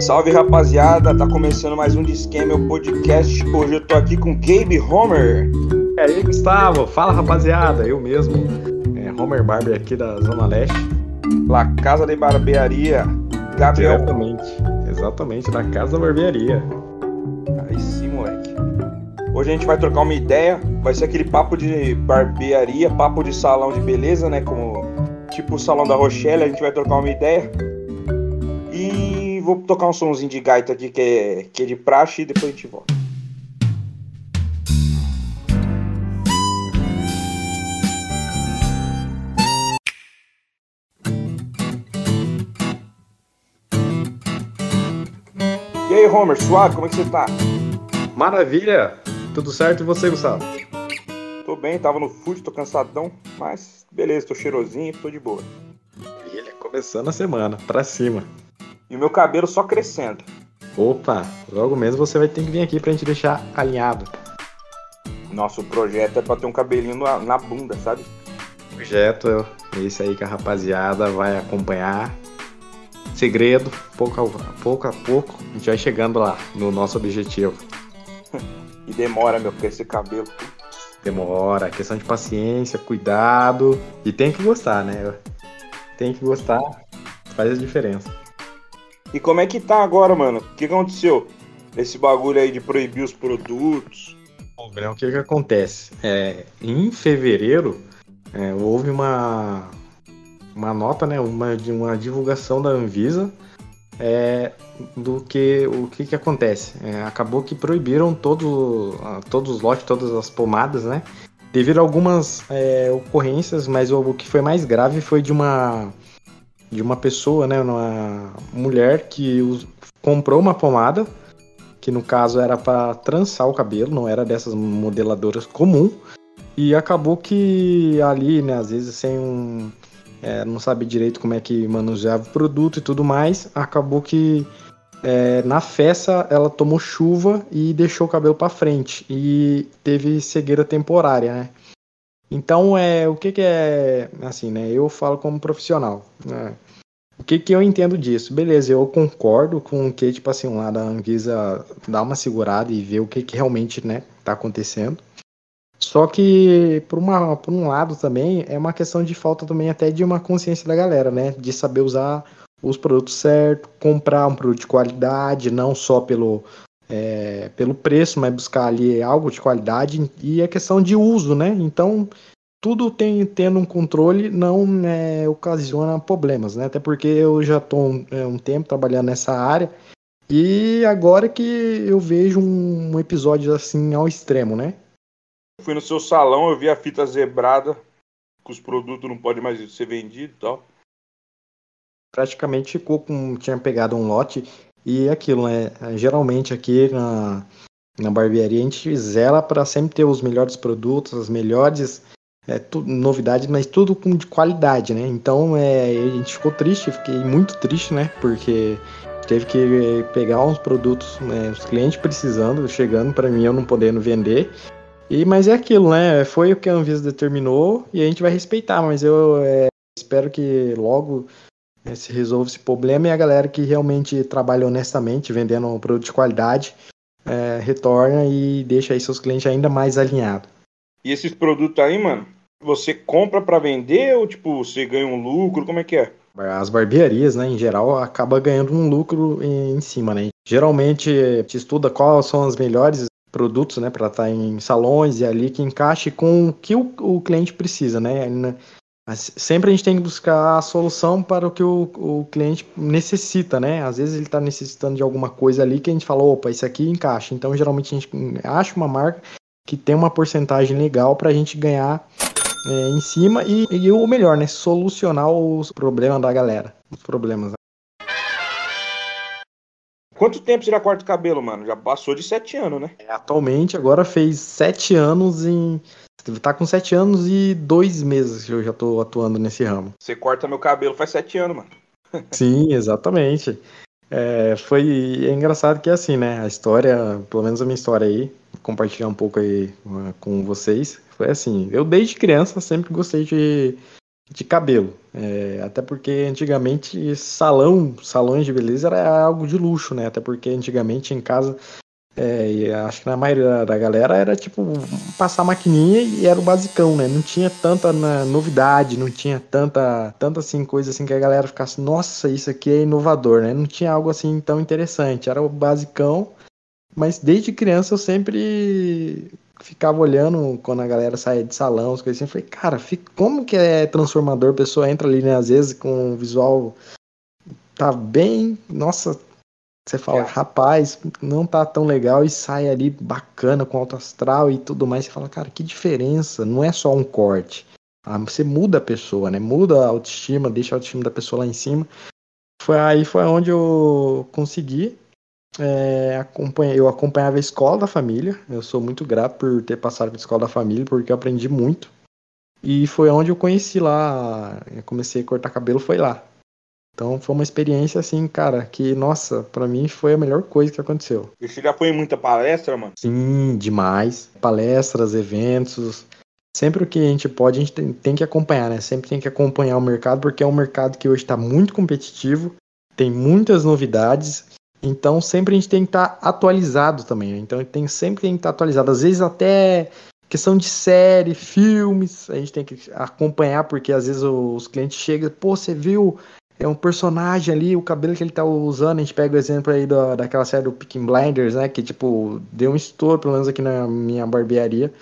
Salve rapaziada, tá começando mais um Disque meu podcast. Hoje eu tô aqui com Gabe Homer. E aí, Gustavo? Fala rapaziada, eu mesmo, é, Homer Barber aqui da Zona Leste. La Casa de Barbearia, Gabriel. Diretamente, exatamente, da Casa da Barbearia. Hoje a gente vai trocar uma ideia, vai ser aquele papo de barbearia, papo de salão de beleza, né? Como tipo o salão da Rochelle, a gente vai trocar uma ideia. E vou tocar um somzinho de gaita aqui que é, que é de praxe e depois a gente volta. E aí, Homer, suave, como é que você tá? Maravilha! Tudo certo e você, Gustavo? Tô bem, tava no food, tô cansadão, mas beleza, tô cheirosinho, tô de boa. Maravilha, começando a semana, pra cima. E o meu cabelo só crescendo. Opa, logo mesmo você vai ter que vir aqui pra gente deixar alinhado. Nosso projeto é pra ter um cabelinho na, na bunda, sabe? Projeto é esse aí que a rapaziada vai acompanhar. Segredo, pouco a pouco, a pouco a gente vai chegando lá no nosso objetivo. e demora, meu, porque esse cabelo. Demora, questão de paciência, cuidado. E tem que gostar, né? Tem que gostar, faz a diferença. E como é que tá agora, mano? O que aconteceu? Esse bagulho aí de proibir os produtos. Bom, o que que acontece? É, em fevereiro, é, houve uma, uma nota, né, uma, uma divulgação da Anvisa é, do que o que, que acontece. É, acabou que proibiram todo, todos os lotes, todas as pomadas, né? Devido a algumas é, ocorrências, mas o, o que foi mais grave foi de uma de uma pessoa, né, uma mulher que comprou uma pomada, que no caso era para trançar o cabelo, não era dessas modeladoras comum, e acabou que ali, né, às vezes sem um, é, não sabe direito como é que manuseava o produto e tudo mais, acabou que é, na festa ela tomou chuva e deixou o cabelo para frente e teve cegueira temporária, né? Então, é, o que, que é, assim, né? Eu falo como profissional, né? O que, que eu entendo disso? Beleza, eu concordo com que, tipo assim, lá da Anvisa dá uma segurada e ver o que, que realmente, né, tá acontecendo. Só que, por, uma, por um lado também, é uma questão de falta também até de uma consciência da galera, né? De saber usar os produtos certos, comprar um produto de qualidade, não só pelo, é, pelo preço, mas buscar ali algo de qualidade e a questão de uso, né? Então, tudo tem, tendo um controle não é, ocasiona problemas, né? Até porque eu já estou um, é, um tempo trabalhando nessa área e agora que eu vejo um, um episódio assim ao extremo, né? Fui no seu salão, eu vi a fita zebrada, que os produtos não podem mais ser vendidos e tal. Praticamente ficou com. tinha pegado um lote e aquilo, né? Geralmente aqui na, na barbearia a gente zela para sempre ter os melhores produtos, as melhores é, tu, novidades, mas tudo com de qualidade, né? Então é, a gente ficou triste, fiquei muito triste, né? Porque teve que pegar uns produtos, né, os clientes precisando, chegando para mim eu não podendo vender. E mas é aquilo, né? Foi o que a Anvisa determinou e a gente vai respeitar, mas eu é, espero que logo né, se resolva esse problema e a galera que realmente trabalha honestamente, vendendo um produto de qualidade, é, retorna e deixa aí seus clientes ainda mais alinhados. E esses produtos aí, mano, você compra para vender ou tipo você ganha um lucro? Como é que é? As barbearias, né, em geral, acaba ganhando um lucro em cima, né? Geralmente te estuda quais são as melhores produtos, né, para estar tá em salões e ali que encaixe com o que o, o cliente precisa, né? Mas sempre a gente tem que buscar a solução para o que o, o cliente necessita, né? Às vezes ele está necessitando de alguma coisa ali que a gente fala, opa, isso aqui encaixa. Então, geralmente a gente acha uma marca que tem uma porcentagem legal para a gente ganhar é, em cima e, e, o melhor, né? Solucionar os problemas da galera. Os problemas. Quanto tempo você já corta o cabelo, mano? Já passou de sete anos, né? É, atualmente, agora fez sete anos em Tá com sete anos e dois meses que eu já tô atuando nesse ramo. Você corta meu cabelo faz sete anos, mano. Sim, exatamente. É, foi é engraçado que é assim, né? A história, pelo menos a minha história aí, compartilhar um pouco aí uh, com vocês, foi assim. Eu desde criança sempre gostei de, de cabelo. É, até porque antigamente salão, salões de beleza era algo de luxo, né? Até porque antigamente em casa é, acho que na maioria da galera era tipo passar maquininha e era o basicão, né? Não tinha tanta na, novidade, não tinha tanta, tanta assim coisa assim que a galera ficasse, nossa, isso aqui é inovador, né? Não tinha algo assim tão interessante, era o basicão. Mas desde criança eu sempre ficava olhando quando a galera saía de salão, as coisas assim, eu falei, cara, como que é transformador? A pessoa entra ali, né, às vezes com o visual tá bem, nossa, você fala, é. rapaz, não tá tão legal e sai ali bacana com alto astral e tudo mais. Você fala, cara, que diferença. Não é só um corte. Ah, você muda a pessoa, né? Muda a autoestima, deixa a autoestima da pessoa lá em cima. Foi aí foi onde eu consegui. É, acompanha, eu acompanhava a escola da família. Eu sou muito grato por ter passado pela escola da família, porque eu aprendi muito. E foi onde eu conheci lá. Eu comecei a cortar cabelo, foi lá. Então foi uma experiência assim, cara, que, nossa, para mim foi a melhor coisa que aconteceu. E você já foi em muita palestra, mano? Sim, demais. Palestras, eventos. Sempre o que a gente pode, a gente tem, tem que acompanhar, né? Sempre tem que acompanhar o mercado, porque é um mercado que hoje está muito competitivo, tem muitas novidades. Então sempre a gente tem que estar tá atualizado também. Né? Então tem, sempre tem que estar tá atualizado. Às vezes até questão de série, filmes, a gente tem que acompanhar, porque às vezes os clientes chegam, pô, você viu é um personagem ali, o cabelo que ele tá usando, a gente pega o exemplo aí da, daquela série do Picking Blinders, né? Que, tipo, deu um estouro, pelo menos aqui na minha barbearia.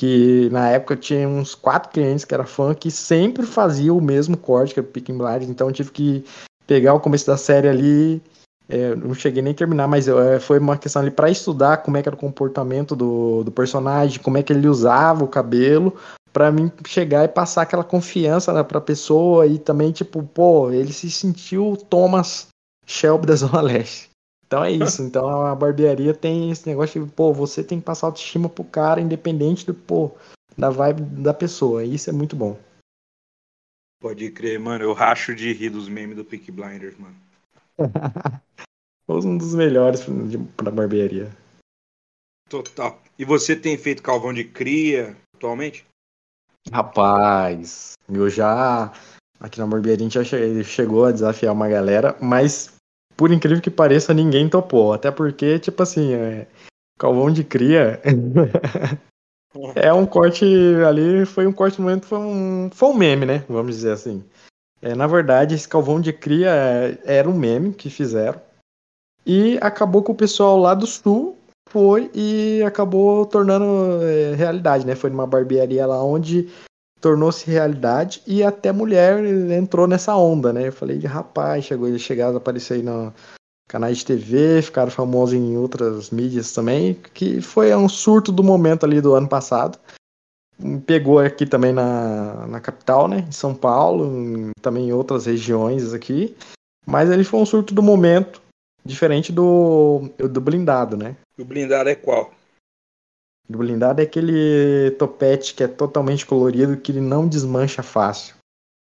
Que na época tinha uns quatro clientes que era fã que sempre fazia o mesmo corte que era o Picking Blinders, então eu tive que pegar o começo da série ali. É, não cheguei nem a terminar, mas é, foi uma questão ali para estudar como é que era o comportamento do, do personagem, como é que ele usava o cabelo, para mim chegar e passar aquela confiança né, pra pessoa e também, tipo, pô, ele se sentiu Thomas Shelby da Zona Leste. Então é isso. Então a barbearia tem esse negócio de, pô, você tem que passar autoestima pro cara, independente do, pô, da vibe da pessoa. Isso é muito bom. Pode crer, mano. Eu racho de rir dos memes do Peak Blinders, mano. Um dos melhores pra barbearia. Total. E você tem feito calvão de cria atualmente? Rapaz, eu já. Aqui na Morbieri a gente já chegou a desafiar uma galera, mas por incrível que pareça, ninguém topou. Até porque, tipo assim, é, Calvão de Cria. é um corte ali, foi um corte no momento, foi um, foi um meme, né? Vamos dizer assim. É, na verdade, esse Calvão de Cria é, era um meme que fizeram. E acabou com o pessoal lá do sul foi e acabou tornando é, realidade, né? Foi numa barbearia lá onde tornou-se realidade e até mulher entrou nessa onda, né? Eu falei, rapaz, chegou eles chegaram a aparecer aí no canais de TV, ficaram famosos em outras mídias também, que foi um surto do momento ali do ano passado. Pegou aqui também na, na capital, né? Em São Paulo, em, também em outras regiões aqui. Mas ele foi um surto do momento Diferente do, do blindado, né? O blindado é qual? O blindado é aquele topete que é totalmente colorido que ele não desmancha fácil.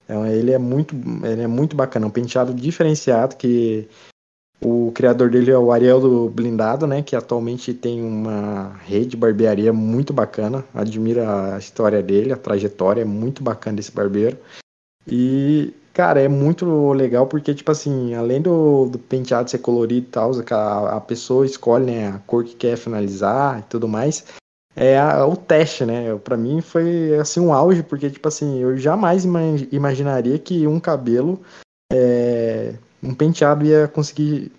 Então, ele é muito, ele é muito bacana, um penteado diferenciado que o criador dele é o Ariel do Blindado, né? Que atualmente tem uma rede de barbearia muito bacana. Admira a história dele, a trajetória é muito bacana desse barbeiro. E Cara, é muito legal porque, tipo assim, além do, do penteado ser colorido e tal, a, a pessoa escolhe né, a cor que quer finalizar e tudo mais. É a, o teste, né? Pra mim foi, assim, um auge, porque, tipo assim, eu jamais imaginaria que um cabelo, é, um penteado ia conseguir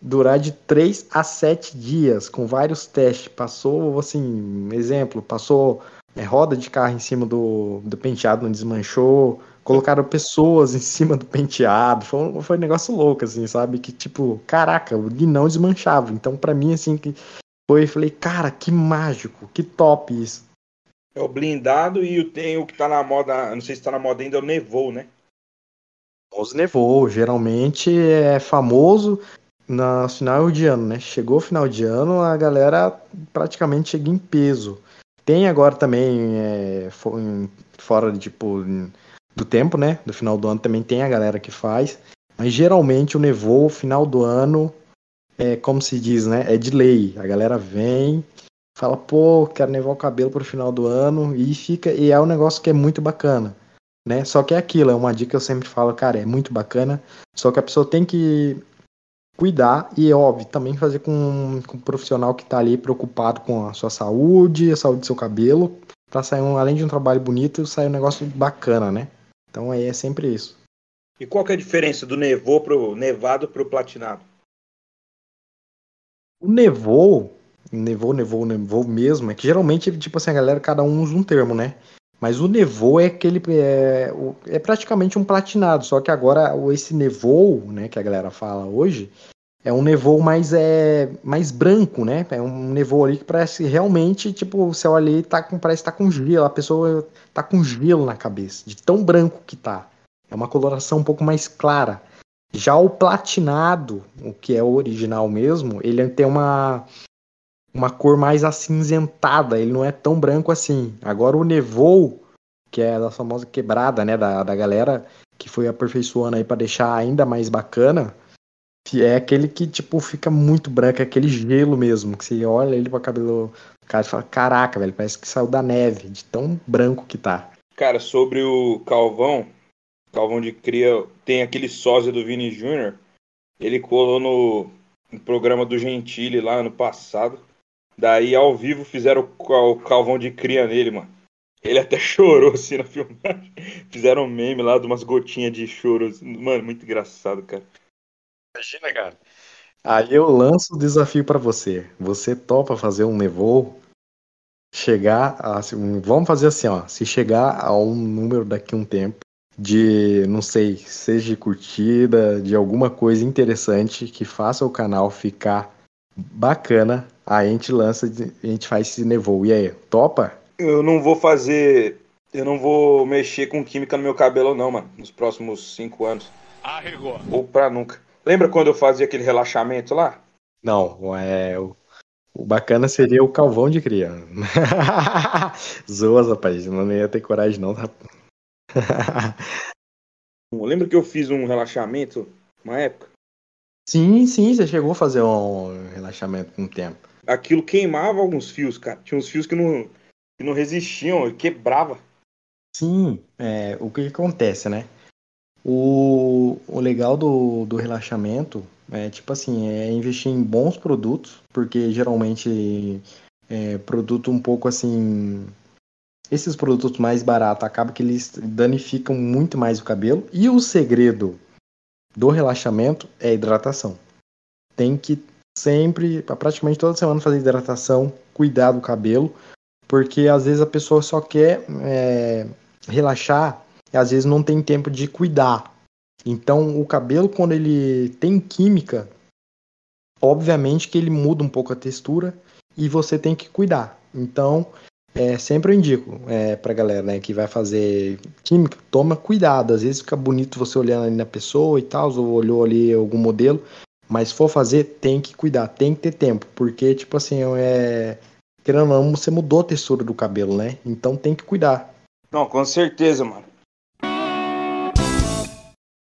durar de 3 a 7 dias, com vários testes. Passou, assim, exemplo, passou é, roda de carro em cima do, do penteado, não desmanchou colocaram pessoas em cima do penteado. Foi um, foi um negócio louco, assim, sabe? Que tipo, caraca, o não desmanchava. Então, para mim, assim, que foi, falei, cara, que mágico, que top isso. É o blindado e tem o que tá na moda, não sei se tá na moda ainda, é o Nevou, né? Os Nevou, geralmente é famoso no final de ano, né? Chegou final de ano, a galera praticamente chega em peso. Tem agora também, é, fora tipo do tempo, né? Do final do ano também tem a galera que faz. Mas geralmente o nevou, final do ano, é como se diz, né? É de lei. A galera vem, fala, pô, quero nevar o cabelo pro final do ano e fica e é um negócio que é muito bacana, né? Só que é aquilo, é uma dica que eu sempre falo, cara, é muito bacana, só que a pessoa tem que cuidar e, óbvio, também fazer com, com um profissional que está ali preocupado com a sua saúde, a saúde do seu cabelo, para sair, um, além de um trabalho bonito, sair um negócio bacana, né? Então aí é sempre isso. E qual que é a diferença do nevô pro nevado pro platinado? O nevou, nevou, nevou, nevou mesmo, é que geralmente, tipo assim, a galera, cada um usa um termo, né? Mas o nevou é aquele. É, é praticamente um platinado, só que agora esse nevou, né, que a galera fala hoje, é um nevou mais, é, mais branco, né? É um nevou ali que parece realmente, tipo, o céu ali tá com, parece que tá com gelo, a pessoa tá com gelo na cabeça, de tão branco que tá. É uma coloração um pouco mais clara. Já o platinado, o que é o original mesmo, ele tem uma, uma cor mais acinzentada, ele não é tão branco assim. Agora o Nevou, que é a famosa quebrada, né, da, da galera, que foi aperfeiçoando aí para deixar ainda mais bacana, é aquele que, tipo, fica muito branco, é aquele gelo mesmo, que você olha ele para cabelo cara e fala, caraca, velho, parece que saiu da neve, de tão branco que tá. Cara, sobre o Calvão, Calvão de Cria tem aquele sósia do Vini Júnior. Ele colou no, no, programa do Gentili lá ano passado. Daí, ao vivo, fizeram o, Calvão de Cria nele, mano. Ele até chorou assim na filmagem. Fizeram um meme lá de umas gotinhas de choro. Mano, muito engraçado, cara. Imagina, cara. Aí eu lanço o desafio para você. Você topa fazer um nevoo? Chegar a. Assim, vamos fazer assim, ó. Se chegar a um número daqui a um tempo, de, não sei, seja de curtida, de alguma coisa interessante que faça o canal ficar bacana, aí a gente lança, a gente faz esse nevou. E aí, topa? Eu não vou fazer. Eu não vou mexer com química no meu cabelo, não, mano, nos próximos cinco anos. Arregou. Ou pra nunca. Lembra quando eu fazia aquele relaxamento lá? Não, é. O, o bacana seria o calvão de criança. Zoas, rapaz. Não ia ter coragem, não. Tá? Lembra que eu fiz um relaxamento uma época? Sim, sim, você chegou a fazer um relaxamento com um tempo. Aquilo queimava alguns fios, cara. Tinha uns fios que não, que não resistiam, quebrava. Sim, é, o que, acontece, né? O, o legal do, do relaxamento é tipo assim, é investir em bons produtos, porque geralmente é produto um pouco assim esses produtos mais baratos acabam que eles danificam muito mais o cabelo. E o segredo do relaxamento é a hidratação. Tem que sempre, praticamente toda semana, fazer hidratação, cuidar do cabelo, porque às vezes a pessoa só quer é, relaxar e às vezes não tem tempo de cuidar. Então, o cabelo, quando ele tem química, obviamente que ele muda um pouco a textura e você tem que cuidar. Então, é, sempre eu indico é, pra galera né, que vai fazer química, toma cuidado. Às vezes fica bonito você olhando ali na pessoa e tal, ou olhou ali algum modelo, mas se for fazer, tem que cuidar, tem que ter tempo, porque, tipo assim, é. Querendo ou não, você mudou a textura do cabelo, né? Então tem que cuidar. Não, com certeza, mano.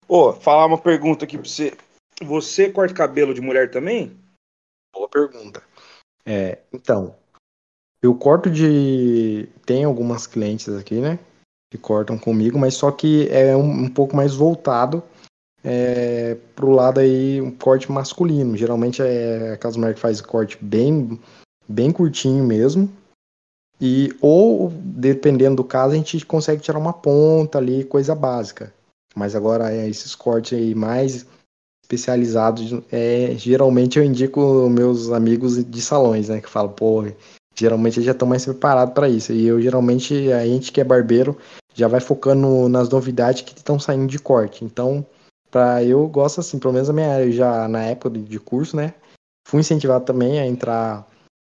Ô, falar uma pergunta aqui pra você. Você corta cabelo de mulher também? Boa pergunta. É, então, eu corto de. Tem algumas clientes aqui, né? Que cortam comigo, mas só que é um, um pouco mais voltado é, pro lado aí, um corte masculino. Geralmente é aquelas mulheres que faz corte bem, bem curtinho mesmo. E, ou, dependendo do caso, a gente consegue tirar uma ponta ali, coisa básica. Mas agora, é, esses cortes aí mais especializados, é, geralmente eu indico meus amigos de salões, né? Que falam, pô, geralmente eles já estão mais preparados para isso. E eu geralmente, a gente que é barbeiro, já vai focando nas novidades que estão saindo de corte. Então, para eu gosto assim, pelo menos a minha área, já na época de curso, né, fui incentivado também a entrar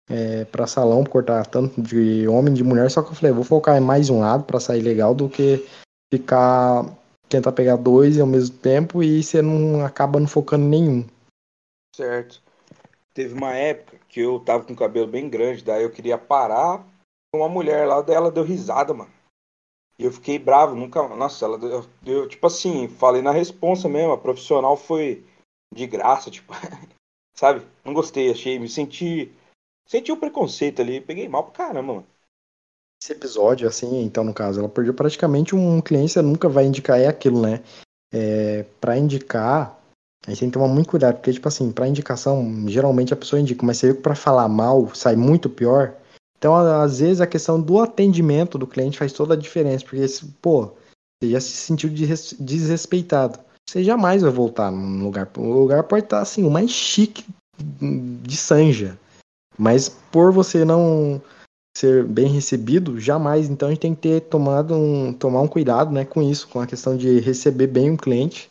é, para salão, cortar tanto de homem de mulher, só que eu falei, vou focar em mais um lado para sair legal do que ficar tentar pegar dois ao mesmo tempo e você não acaba não focando nenhum. Certo. Teve uma época que eu tava com o cabelo bem grande, daí eu queria parar. Uma mulher lá dela deu risada, mano. E eu fiquei bravo, nunca. Nossa, ela deu, tipo assim, falei na responsa mesmo, a profissional foi de graça, tipo. sabe? Não gostei, achei, me senti. Senti o preconceito ali, peguei mal pra caramba, mano. Esse episódio, assim, então, no caso, ela perdeu praticamente um cliente, você nunca vai indicar, é aquilo, né? É, pra indicar, a gente tem que tomar muito cuidado, porque, tipo assim, pra indicação, geralmente a pessoa indica, mas você viu que pra falar mal sai muito pior. Então, às vezes, a questão do atendimento do cliente faz toda a diferença, porque, pô, você já se sentiu desrespeitado. Você jamais vai voltar num lugar. O lugar pode estar, assim, o mais chique de Sanja. Mas por você não ser bem recebido, jamais. Então a gente tem que ter tomado um, tomar um cuidado né, com isso, com a questão de receber bem o cliente.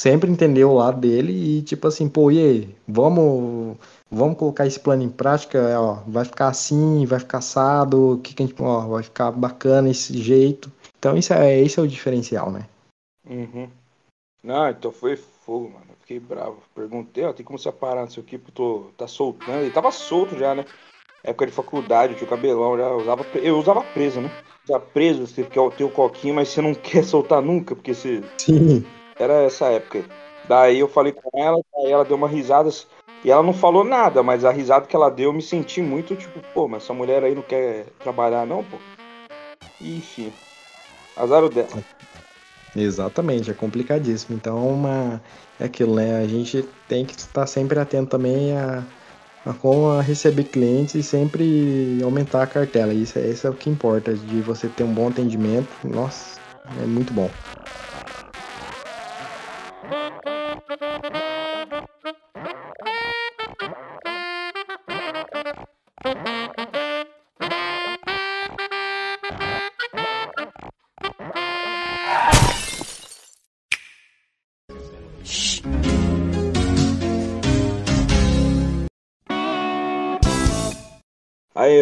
Sempre entender o lado dele e tipo assim, pô, e aí, vamos vamos colocar esse plano em prática, ó, vai ficar assim, vai ficar assado, que, que a gente, ó, vai ficar bacana esse jeito. Então isso é, esse é o diferencial, né? Uhum. Não, então foi fogo, mano. fiquei bravo. Perguntei, ó, tem como separar, não sei o que, tô, tá soltando. Ele tava solto já, né? Época de faculdade, tinha o cabelão, já usava, eu usava preso, né? Usava preso, você quer ter o coquinho, mas você não quer soltar nunca, porque você. Sim. Era essa época. Daí eu falei com ela, aí ela deu uma risada. E ela não falou nada, mas a risada que ela deu, eu me senti muito tipo, pô, mas essa mulher aí não quer trabalhar, não, pô. Enfim. Azar o dela. Exatamente, é complicadíssimo. Então, uma, é aquilo, né? A gente tem que estar sempre atento também a, a como a receber clientes e sempre aumentar a cartela. Isso, isso é o que importa, de você ter um bom atendimento. Nossa, é muito bom.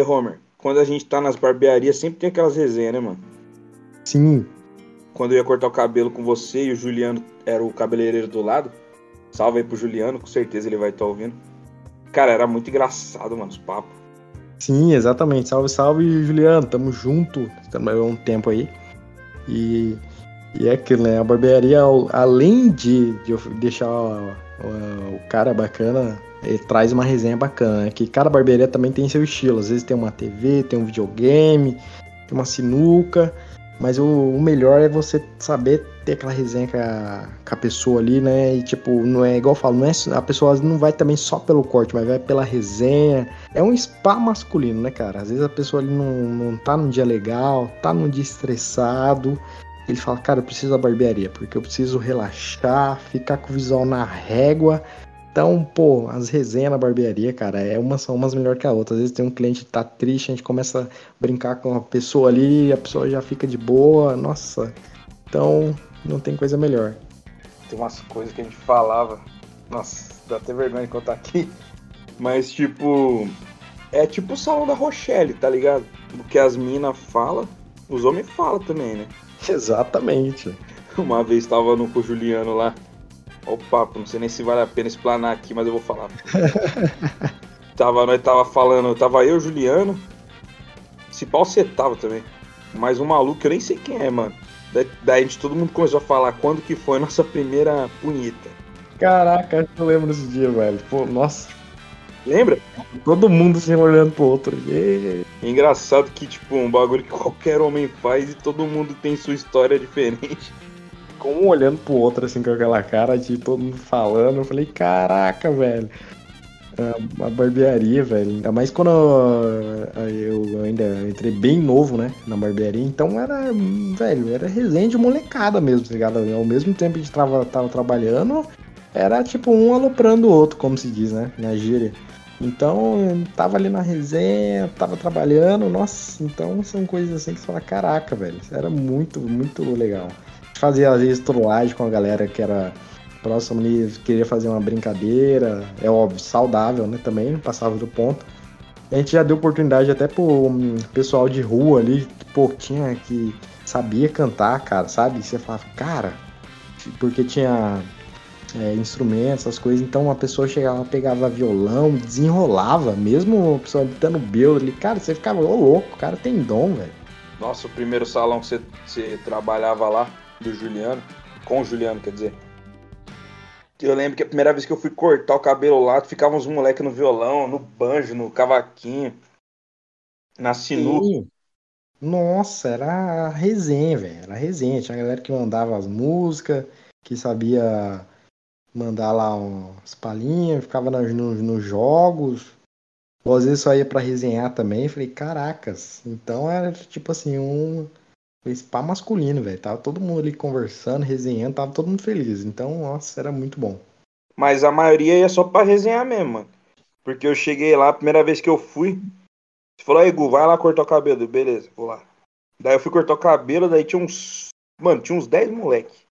Homer, quando a gente tá nas barbearias, sempre tem aquelas resenhas, né, mano? Sim. Quando eu ia cortar o cabelo com você e o Juliano era o cabeleireiro do lado. Salve aí pro Juliano, com certeza ele vai estar tá ouvindo. Cara, era muito engraçado, mano, os papos. Sim, exatamente. Salve, salve, Juliano. Tamo junto. Estamos há um tempo aí. E, e é aquilo, né? A barbearia, além de, de deixar o, o cara bacana, ele traz uma resenha bacana? Que cada barbearia também tem seu estilo. Às vezes tem uma TV, tem um videogame, tem uma sinuca. Mas o, o melhor é você saber ter aquela resenha com a, com a, pessoa ali, né? E tipo, não é igual eu falo, não é, a pessoa não vai também só pelo corte, mas vai pela resenha. É um spa masculino, né, cara? Às vezes a pessoa ali não, não tá num dia legal, tá num dia estressado. Ele fala, cara, eu preciso da barbearia, porque eu preciso relaxar, ficar com o visual na régua então, pô, as resenhas na barbearia, cara, é uma são umas melhor que a outra. Às vezes tem um cliente que tá triste, a gente começa a brincar com a pessoa ali, a pessoa já fica de boa, nossa. Então, não tem coisa melhor. Tem umas coisas que a gente falava, nossa, dá até vergonha de contar aqui. Mas, tipo, é tipo o salão da Rochelle, tá ligado? O que as minas falam, os homens falam também, né? Exatamente. Uma vez tava no com o Juliano lá. Olha o papo, não sei nem se vale a pena explanar aqui, mas eu vou falar. tava, nós tava falando, tava eu, Juliano. Se pau você tava também. Mais um maluco que eu nem sei quem é, mano. Daí, daí a gente, todo mundo começou a falar quando que foi a nossa primeira punheta. Caraca, eu lembro desse dia, velho. Pô, nossa. Lembra? Todo mundo se olhando pro outro. É engraçado que, tipo, um bagulho que qualquer homem faz e todo mundo tem sua história diferente ficou um olhando pro outro, assim, com aquela cara de todo mundo falando. Eu falei, caraca, velho. A barbearia, velho. Ainda mais quando eu, eu, ainda entrei bem novo, né? Na barbearia. Então era, velho, era resenha de molecada mesmo, tá ligado? Ao mesmo tempo que a gente tava, tava trabalhando, era tipo um aloprando o outro, como se diz, né? Na gíria. Então, tava ali na resenha, tava trabalhando, nossa, então são coisas assim que você fala, caraca, velho, era muito, muito legal fazia às vezes trollagem com a galera que era próximo ali, queria fazer uma brincadeira, é óbvio, saudável, né, também, passava do ponto. A gente já deu oportunidade até pro hum, pessoal de rua ali, pô, tinha que sabia cantar, cara, sabe? Você falava, cara, porque tinha é, instrumentos, essas coisas, então a pessoa chegava, pegava violão, desenrolava, mesmo a pessoa dando belo ali, cara, você ficava, ô louco, o cara tem dom, velho. Nossa, o primeiro salão que você, você trabalhava lá, do Juliano, com o Juliano, quer dizer. Eu lembro que a primeira vez que eu fui cortar o cabelo lá, ficavam uns moleques no violão, no banjo, no cavaquinho, na sinuca. Nossa, era resenha, velho. Era resenha. Tinha a galera que mandava as músicas, que sabia mandar lá umas palhinhas, ficava nos, nos, nos jogos. Ou às vezes só ia pra resenhar também. Falei, caracas. Então era tipo assim, um spa masculino, velho. Tava todo mundo ali conversando, resenhando, tava todo mundo feliz. Então, nossa, era muito bom. Mas a maioria ia só pra resenhar mesmo, mano. Porque eu cheguei lá, a primeira vez que eu fui, você falou, aí, Gu, vai lá cortar o cabelo. Beleza, vou lá. Daí eu fui cortar o cabelo, daí tinha uns. Mano, tinha uns 10 moleque.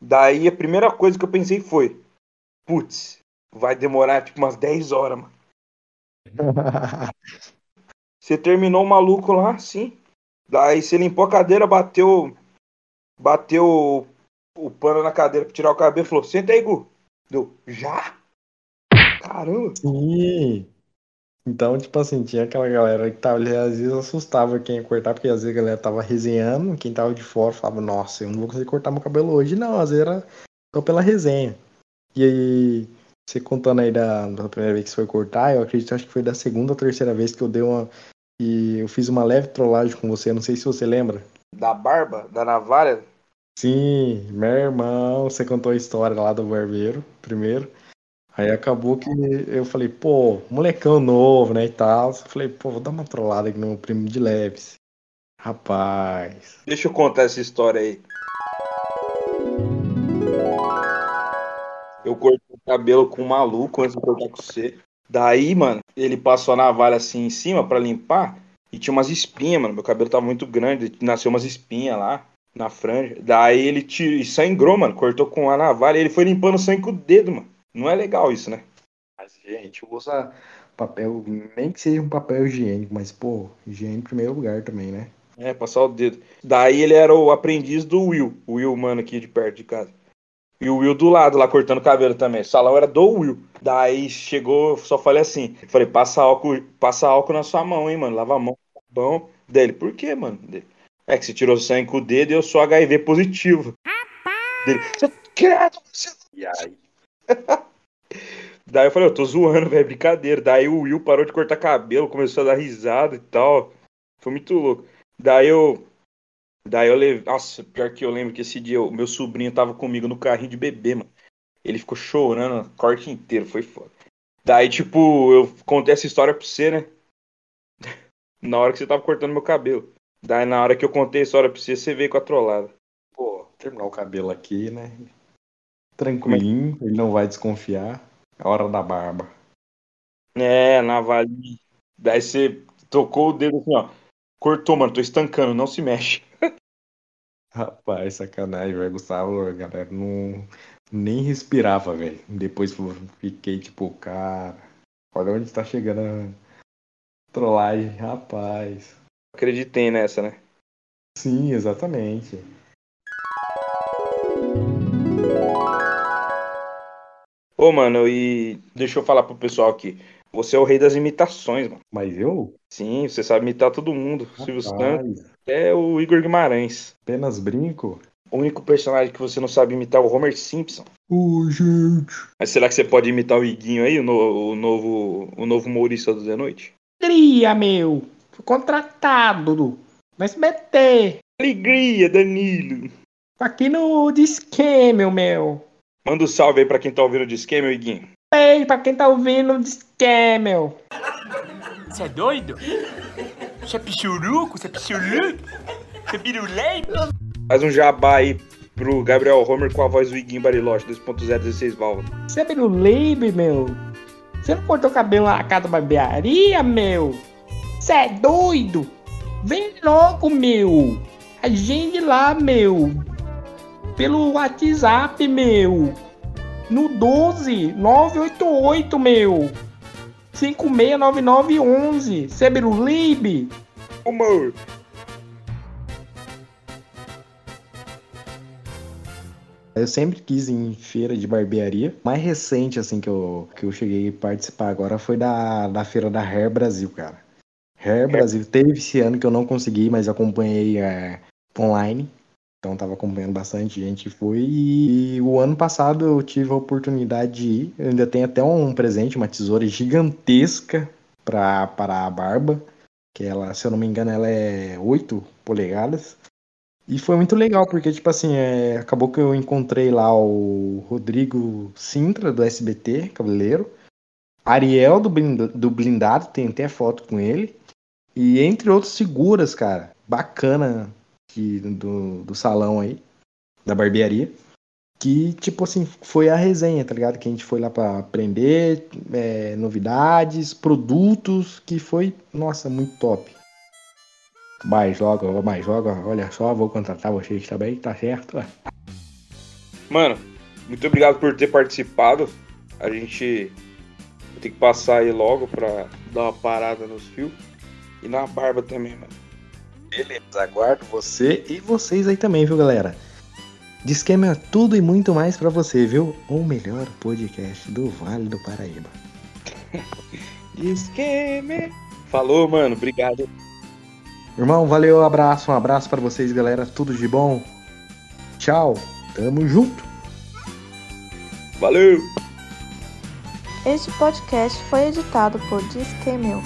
Daí a primeira coisa que eu pensei foi: Putz, vai demorar tipo umas 10 horas, mano. Você terminou o maluco lá, sim. Daí você limpou a cadeira, bateu. Bateu o pano na cadeira pra tirar o cabelo falou: Senta aí, Gu. Deu, já? Caramba. Sim. Então, tipo assim, tinha aquela galera que tava ali, às vezes assustava quem ia cortar, porque às vezes a galera tava resenhando, quem tava de fora falava, nossa, eu não vou conseguir cortar meu cabelo hoje, não, às vezes era só pela resenha. E aí, você contando aí da, da primeira vez que você foi cortar, eu acredito acho que foi da segunda ou terceira vez que eu dei uma. E eu fiz uma leve trollagem com você, não sei se você lembra. Da barba, da navalha. Sim, meu irmão, você contou a história lá do barbeiro, primeiro. Aí acabou que eu falei, pô, molecão novo, né, e tal. Eu falei, pô, vou dar uma trollada aqui no meu primo de leves. Rapaz. Deixa eu contar essa história aí. Eu cortei o cabelo com um maluco antes de cortar com você. Daí, mano, ele passou a navalha assim em cima pra limpar e tinha umas espinhas, mano. Meu cabelo tava muito grande, nasceu umas espinhas lá na franja. Daí ele te sangrou, mano, cortou com a navalha e ele foi limpando o sangue com o dedo, mano. Não é legal isso, né? Mas, gente, usa papel, nem que seja um papel higiênico, mas, pô, higiene em primeiro lugar também, né? É, passar o dedo. Daí ele era o aprendiz do Will, o Will, mano, aqui de perto de casa. E o Will do lado lá cortando cabelo também. O salão era do Will. Daí chegou, só falei assim. Falei, passa álcool, passa álcool na sua mão, hein, mano. Lava a mão. Bom. Dele, por quê, mano? Dele, é que você tirou sangue com o dedo e eu sou HIV positivo. Dele, você credo, você. E aí? Daí eu falei, eu tô zoando, velho, brincadeira. Daí o Will parou de cortar cabelo, começou a dar risada e tal. Foi muito louco. Daí eu. Daí eu levei. Nossa, pior que eu lembro que esse dia o meu sobrinho tava comigo no carrinho de bebê, mano. Ele ficou chorando o corte inteiro, foi foda. Daí, tipo, eu contei essa história pra você, né? na hora que você tava cortando meu cabelo. Daí, na hora que eu contei a história pra você, você veio com a trollada. Pô, terminar o cabelo aqui, né? Tranquilinho, ele não vai desconfiar. É hora da barba. É, navalhinha. Daí você tocou o dedo assim, ó. Cortou, mano, tô estancando, não se mexe. Rapaz, sacanagem, velho. Gustavo, a galera não nem respirava, velho. Depois fiquei tipo, cara, olha onde tá chegando a trollagem, rapaz. Acreditei nessa, né? Sim, exatamente. Ô, mano, e deixa eu falar pro pessoal aqui. Você é o rei das imitações, mano. Mas eu? Sim, você sabe imitar todo mundo. Silvio Rapaz, Santos, até o Igor Guimarães. apenas brinco? O único personagem que você não sabe imitar é o Homer Simpson. Ô, gente. Mas será que você pode imitar o Iguinho aí, o, no- o novo, o novo humorista do The Noite? Alegria, meu. Fui contratado no SBT. Alegria, Danilo! Aqui no Disquemel, meu. Manda um salve aí pra quem tá ouvindo de esquema, meu Iguinho. Ei, pra quem tá ouvindo o Disquemel. Você é doido? Você é pichuruco? Você é pichuruco? Você é pirulei? Faz um jabá aí pro Gabriel Homer com a voz do Iguinho Bariloche, 2.0, 16 válvulas. Você é pirulebe, meu. Você não cortou cabelo lá na casa da barbearia, meu? Você é doido? Vem logo, meu. Agende lá, meu. Pelo WhatsApp, meu. No 12 988, meu. 569911. Você é pirulebe? Humor! Eu sempre quis ir em feira de barbearia. Mais recente, assim, que eu, que eu cheguei a participar agora foi da, da feira da Hair Brasil, cara. Hair Brasil. Teve esse ano que eu não consegui, mas acompanhei é, online. Então tava acompanhando bastante gente que foi. E o ano passado eu tive a oportunidade de ir. Eu ainda tenho até um presente, uma tesoura gigantesca para parar a barba. Que ela, se eu não me engano, ela é 8 polegadas. E foi muito legal, porque, tipo assim, é, acabou que eu encontrei lá o Rodrigo Sintra, do SBT, cabeleireiro. Ariel, do, do Blindado, tem até foto com ele. E entre outros figuras, cara, bacana que, do, do salão aí, da barbearia. Que, tipo assim, foi a resenha, tá ligado? Que a gente foi lá pra aprender é, novidades, produtos, que foi, nossa, muito top. Mais joga, mais joga, olha só, vou contratar vocês também, tá certo? Mano, muito obrigado por ter participado. A gente tem que passar aí logo pra dar uma parada nos fios. E na barba também, mano. Beleza, aguardo você e vocês aí também, viu, galera? De esquema tudo e muito mais para você, viu? O melhor podcast do Vale do Paraíba. De esquema. Falou, mano. Obrigado. Irmão, valeu, abraço, um abraço para vocês, galera. Tudo de bom. Tchau. Tamo junto. Valeu. Este podcast foi editado por Disquemil.